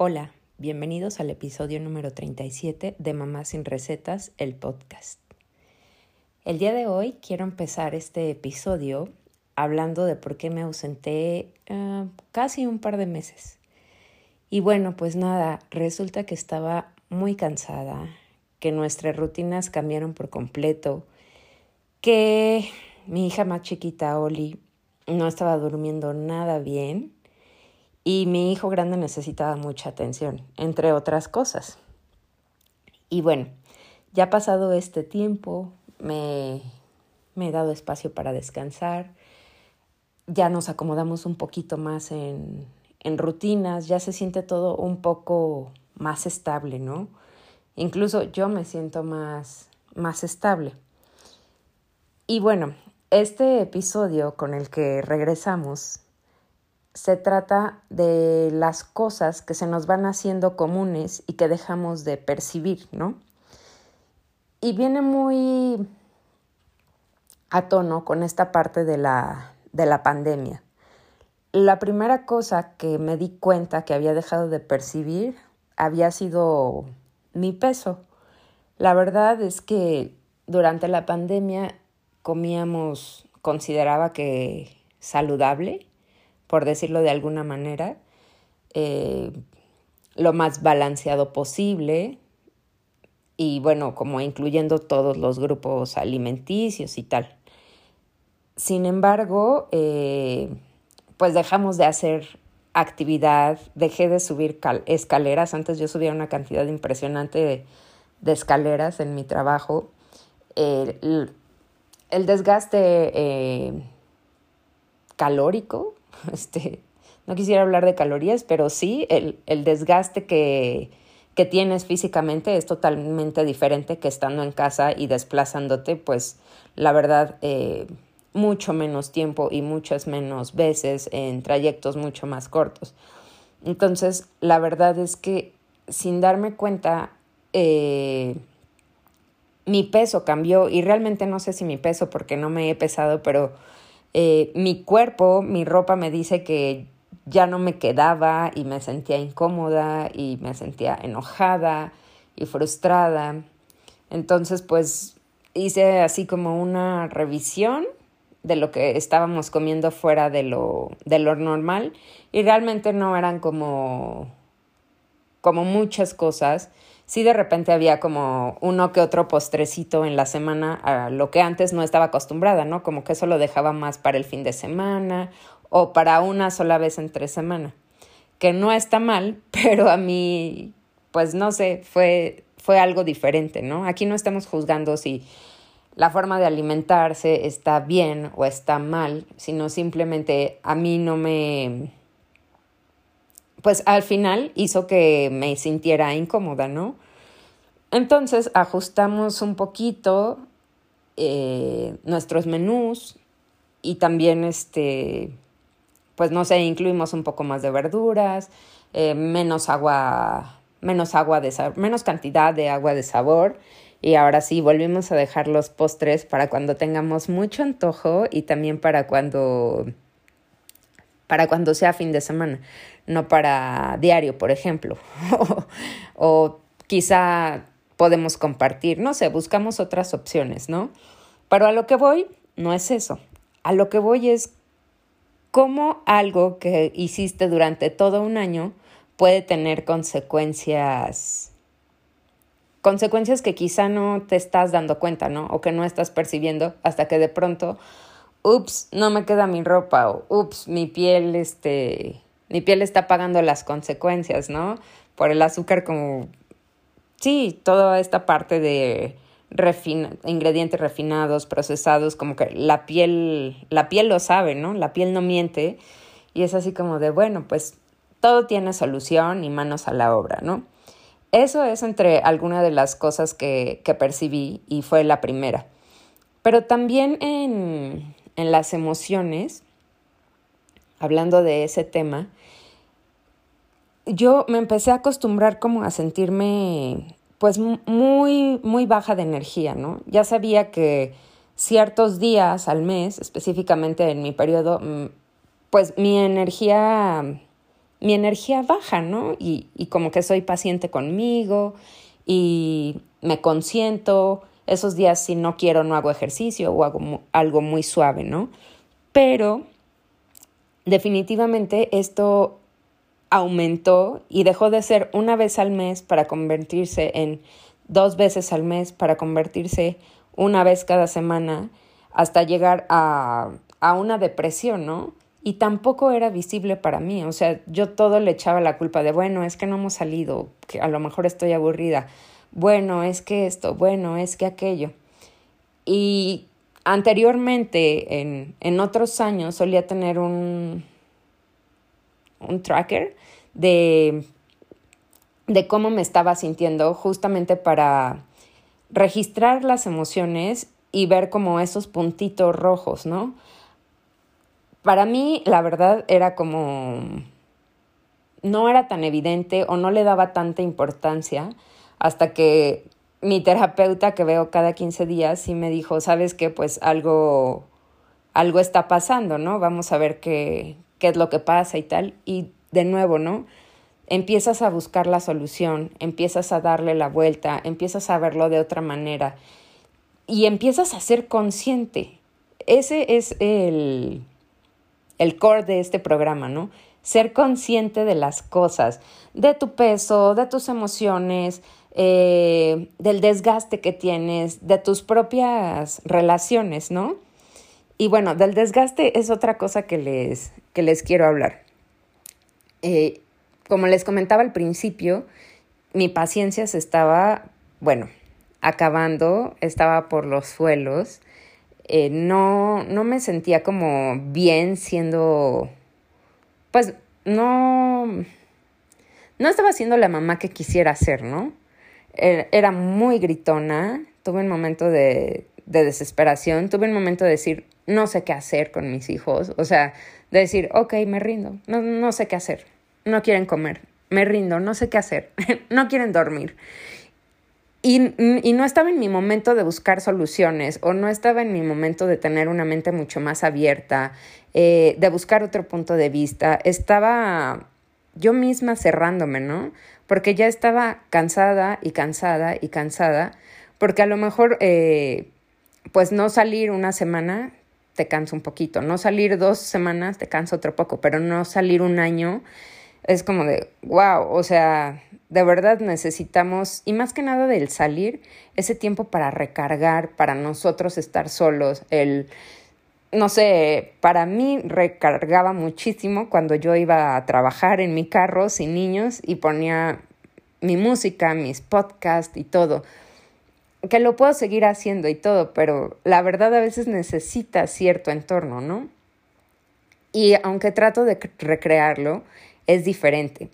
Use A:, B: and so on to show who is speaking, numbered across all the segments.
A: Hola, bienvenidos al episodio número 37 de Mamá sin Recetas, el podcast. El día de hoy quiero empezar este episodio hablando de por qué me ausenté uh, casi un par de meses. Y bueno, pues nada, resulta que estaba muy cansada, que nuestras rutinas cambiaron por completo, que mi hija más chiquita, Oli, no estaba durmiendo nada bien y mi hijo grande necesitaba mucha atención, entre otras cosas. Y bueno, ya pasado este tiempo, me, me he dado espacio para descansar, ya nos acomodamos un poquito más en, en rutinas, ya se siente todo un poco más estable, ¿no? Incluso yo me siento más, más estable. Y bueno, este episodio con el que regresamos se trata de las cosas que se nos van haciendo comunes y que dejamos de percibir, ¿no? Y viene muy a tono con esta parte de la, de la pandemia. La primera cosa que me di cuenta que había dejado de percibir había sido mi peso. La verdad es que durante la pandemia comíamos, consideraba que saludable, por decirlo de alguna manera, eh, lo más balanceado posible y bueno, como incluyendo todos los grupos alimenticios y tal. Sin embargo, eh, pues dejamos de hacer actividad, dejé de subir escaleras, antes yo subía una cantidad impresionante de, escaleras en mi trabajo. el, desgaste eh, calórico este, no quisiera hablar de calorías, pero sí, el, el desgaste que, que tienes físicamente es totalmente diferente que estando en casa y desplazándote, pues la verdad, eh, mucho menos tiempo y muchas menos veces en trayectos mucho más cortos. Entonces, la verdad es que sin darme cuenta, eh, mi peso cambió y realmente no sé si mi peso porque no me he pesado, pero eh, mi cuerpo, mi ropa me dice que ya no me quedaba y me sentía incómoda y me sentía enojada y frustrada. Entonces, pues hice así como una revisión de lo que estábamos comiendo fuera de lo, de lo normal y realmente no eran como, como muchas cosas sí de repente había como uno que otro postrecito en la semana, a lo que antes no estaba acostumbrada, ¿no? Como que eso lo dejaba más para el fin de semana o para una sola vez entre semana, que no está mal, pero a mí, pues no sé, fue, fue algo diferente, ¿no? Aquí no estamos juzgando si la forma de alimentarse está bien o está mal, sino simplemente a mí no me pues al final hizo que me sintiera incómoda, ¿no? Entonces ajustamos un poquito eh, nuestros menús y también este, pues no sé, incluimos un poco más de verduras, eh, menos agua, menos agua de menos cantidad de agua de sabor. Y ahora sí, volvimos a dejar los postres para cuando tengamos mucho antojo y también para cuando para cuando sea fin de semana, no para diario, por ejemplo. o, quizá podemos compartir, no sé, buscamos otras opciones, ¿no? Pero a lo que voy no es eso. A lo que voy es cómo algo que hiciste durante todo un año puede tener consecuencias consecuencias que quizá no te estás dando cuenta, ¿no? O que no estás percibiendo hasta que de pronto ups, no me queda mi ropa o ups, mi piel, este, mi piel está pagando las consecuencias, ¿no? Por el azúcar como, sí, toda esta parte de ingredientes refinados, procesados, como que la piel, la piel lo sabe, ¿no? La piel no miente y es así como de, bueno, pues todo tiene solución y manos a la obra, ¿no? Eso es entre algunas de las cosas que, que percibí y fue la primera. Pero también en, en las emociones, hablando de ese tema, yo me empecé a acostumbrar como a sentirme pues muy, muy baja de energía, ¿no? Ya sabía que ciertos días al mes, específicamente en mi periodo, pues mi energía mi energía baja, ¿no? Y, y como que soy paciente conmigo y me consiento. Esos días si no quiero no hago ejercicio o hago algo muy suave, ¿no? Pero definitivamente esto aumentó y dejó de ser una vez al mes para convertirse en dos veces al mes, para convertirse una vez cada semana, hasta llegar a, a una depresión, ¿no? Y tampoco era visible para mí, o sea, yo todo le echaba la culpa de, bueno, es que no hemos salido, que a lo mejor estoy aburrida, bueno, es que esto, bueno, es que aquello. Y anteriormente, en, en otros años, solía tener un, un tracker de, de cómo me estaba sintiendo justamente para registrar las emociones y ver como esos puntitos rojos, ¿no? Para mí, la verdad, era como... no era tan evidente o no le daba tanta importancia hasta que mi terapeuta que veo cada 15 días sí me dijo, sabes qué, pues algo, algo está pasando, ¿no? Vamos a ver qué, qué es lo que pasa y tal. Y de nuevo, ¿no? Empiezas a buscar la solución, empiezas a darle la vuelta, empiezas a verlo de otra manera y empiezas a ser consciente. Ese es el, el core de este programa, ¿no? Ser consciente de las cosas, de tu peso, de tus emociones, eh, del desgaste que tienes, de tus propias relaciones, ¿no? Y bueno, del desgaste es otra cosa que les, que les quiero hablar. Eh, como les comentaba al principio, mi paciencia se estaba, bueno, acabando, estaba por los suelos. Eh, no, no me sentía como bien siendo, pues no, no estaba siendo la mamá que quisiera ser, ¿no? Er, era muy gritona, tuve un momento de, de desesperación, tuve un momento de decir, no sé qué hacer con mis hijos, o sea, de decir, ok, me rindo, no, no sé qué hacer, no quieren comer, me rindo, no sé qué hacer, no quieren dormir. Y, y, no estaba en mi momento de buscar soluciones o no estaba en mi momento de tener una mente mucho más abierta, eh, de buscar otro punto de vista. Estaba yo misma cerrándome, ¿no? Porque ya estaba cansada y cansada y cansada, porque a lo mejor, eh, pues no salir una semana te cansa un poquito. No salir dos semanas te cansa otro poco, pero no salir un año es como de, wow, o sea, de verdad necesitamos, y más que nada del salir, ese tiempo para recargar, para nosotros estar solos, el, no sé, para mí recargaba muchísimo cuando yo iba a trabajar en mi carro sin niños y ponía mi música, mis podcasts y todo que lo puedo seguir haciendo y todo, pero la verdad a veces necesita cierto entorno, ¿no? Y aunque trato de recrearlo, es diferente.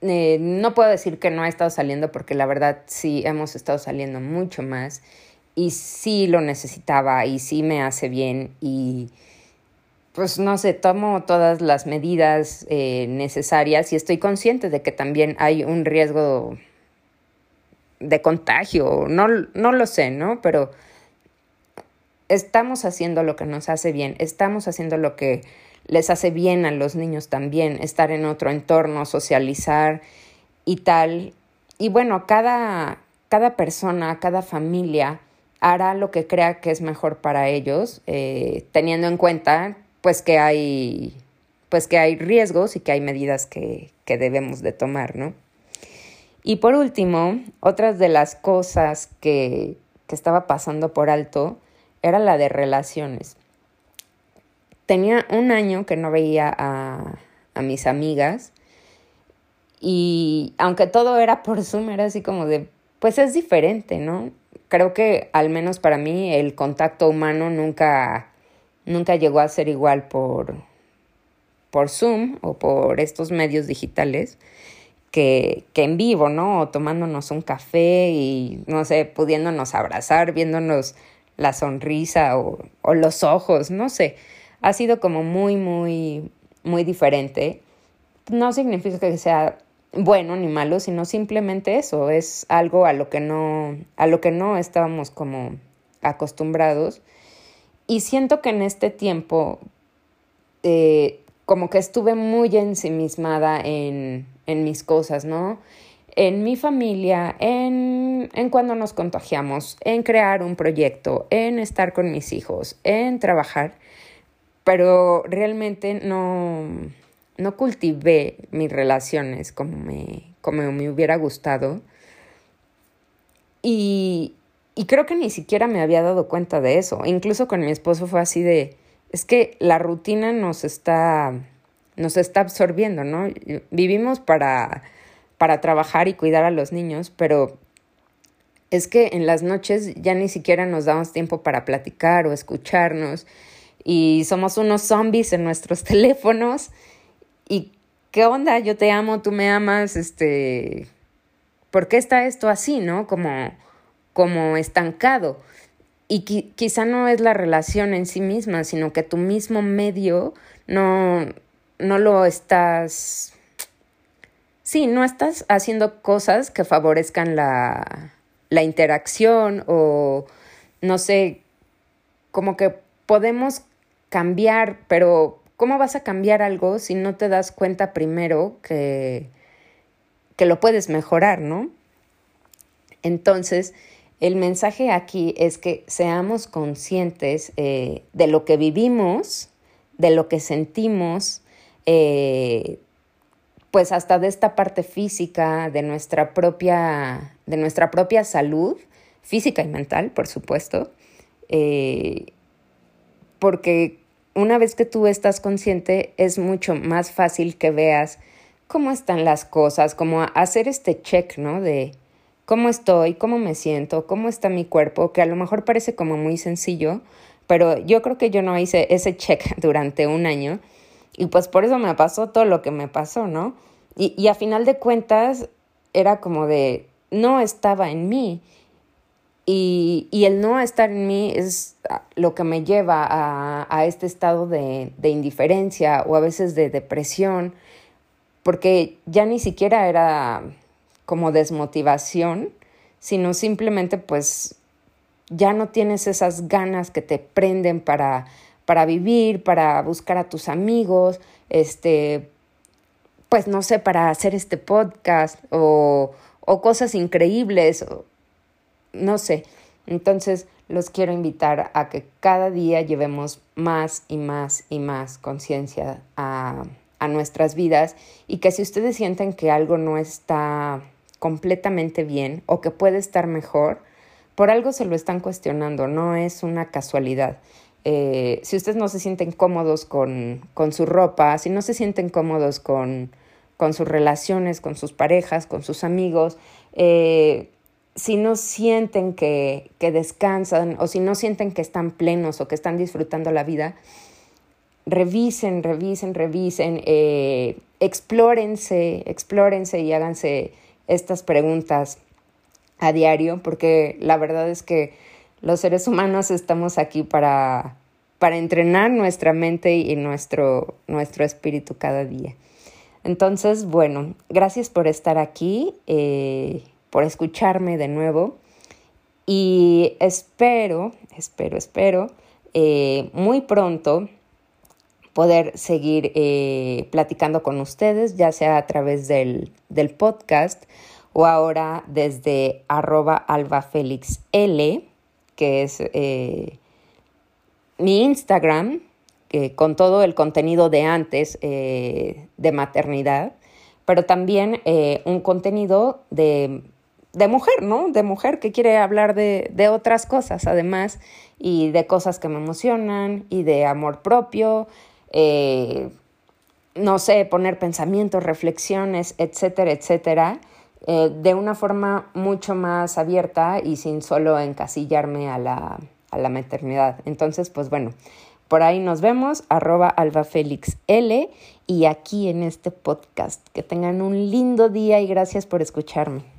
A: Eh, no puedo decir que no ha estado saliendo porque la verdad sí hemos estado saliendo mucho más y sí lo necesitaba y sí me hace bien y pues no sé, tomo todas las medidas eh, necesarias y estoy consciente de que también hay un riesgo de contagio, no, no lo sé, ¿no? Pero estamos haciendo lo que nos hace bien, estamos haciendo lo que les hace bien a los niños también, estar en otro entorno, socializar y tal. Y bueno, cada, cada persona, cada familia hará lo que crea que es mejor para ellos, eh, teniendo en cuenta pues que hay pues que hay riesgos y que hay medidas que, que debemos de tomar, ¿no? Y por último, otras de las cosas que, que estaba pasando por alto era la de relaciones. Tenía un año que no veía a, a mis amigas y aunque todo era por Zoom, era así como de, pues es diferente, ¿no? Creo que al menos para mí el contacto humano nunca, nunca llegó a ser igual por, por Zoom o por estos medios digitales que, que en vivo, ¿no? O tomándonos un café y, no sé, pudiéndonos abrazar, viéndonos la sonrisa o, o los ojos, no sé. Ha sido como muy, muy, muy diferente. No significa que sea bueno ni malo, sino simplemente eso, es algo a lo que no, a lo que no estábamos como acostumbrados. Y siento que en este tiempo eh, como que estuve muy ensimismada en, en mis cosas, ¿no? En mi familia, en, en cuando nos contagiamos, en crear un proyecto, en estar con mis hijos, en trabajar, pero realmente no, no cultivé mis relaciones como me, como me hubiera gustado. Y, y creo que ni siquiera me había dado cuenta de eso. Incluso con mi esposo fue así de, es que la rutina nos está, nos está absorbiendo, ¿no? Vivimos para, para trabajar y cuidar a los niños, pero es que en las noches ya ni siquiera nos damos tiempo para platicar o escucharnos y somos unos zombies en nuestros teléfonos y qué onda, yo te amo, tú me amas, este, ¿por qué está esto así, no? Como como estancado. Y quizá no es la relación en sí misma, sino que tu mismo medio no, no lo estás... Sí, no estás haciendo cosas que favorezcan la, la interacción o, no sé, como que podemos cambiar, pero ¿cómo vas a cambiar algo si no te das cuenta primero que, que lo puedes mejorar, ¿no? Entonces, el mensaje aquí es que seamos conscientes eh, de lo que vivimos, de lo que sentimos, eh, pues hasta de esta parte física, de nuestra propia, de nuestra propia salud, física y mental, por supuesto, eh, porque una vez que tú estás consciente es mucho más fácil que veas cómo están las cosas, como hacer este check, ¿no? De cómo estoy, cómo me siento, cómo está mi cuerpo, que a lo mejor parece como muy sencillo, pero yo creo que yo no hice ese check durante un año y pues por eso me pasó todo lo que me pasó, ¿no? Y, y a final de cuentas era como de, no estaba en mí. Y, y, el no estar en mí es lo que me lleva a, a este estado de, de, indiferencia o a veces de depresión, porque ya ni siquiera era como desmotivación, sino simplemente pues ya no tienes esas ganas que te prenden para, para vivir, para buscar a tus amigos, este, pues no sé, para hacer este podcast o, o cosas increíbles, no sé. Entonces los quiero invitar a que cada día llevemos más y más y más conciencia a, a nuestras vidas y que si ustedes sienten que algo no está completamente bien o que puede estar mejor, por algo se lo están cuestionando, no es una casualidad. Eh, si ustedes no se sienten cómodos con, con, su ropa, si no se sienten cómodos con, con sus relaciones, con sus parejas, con sus amigos, eh, si no sienten que, que, descansan o si no sienten que están plenos o que están disfrutando la vida, revisen, revisen, revisen, eh, explórense, explórense y háganse estas preguntas a diario, porque la verdad es que los seres humanos estamos aquí para, para entrenar nuestra mente y nuestro, nuestro espíritu cada día. Entonces, bueno, gracias por estar aquí, eh, por escucharme de nuevo. Y espero, espero, espero, eh, muy pronto poder seguir eh, platicando con ustedes, ya sea a través del, del podcast o ahora desde arroba albafelixl, que es eh, mi Instagram, con todo el contenido de antes de maternidad, pero también un contenido de, de, mujer, ¿no? De mujer que quiere hablar de, de otras cosas, además, y de cosas que me emocionan, y de amor propio, eh, no sé, poner pensamientos, reflexiones, etcétera, etcétera, eh, de una forma mucho más abierta y sin solo encasillarme a la, a la maternidad. Entonces, pues bueno, por ahí nos vemos, arroba albafélixl y aquí en este podcast. Que tengan un lindo día y gracias por escucharme.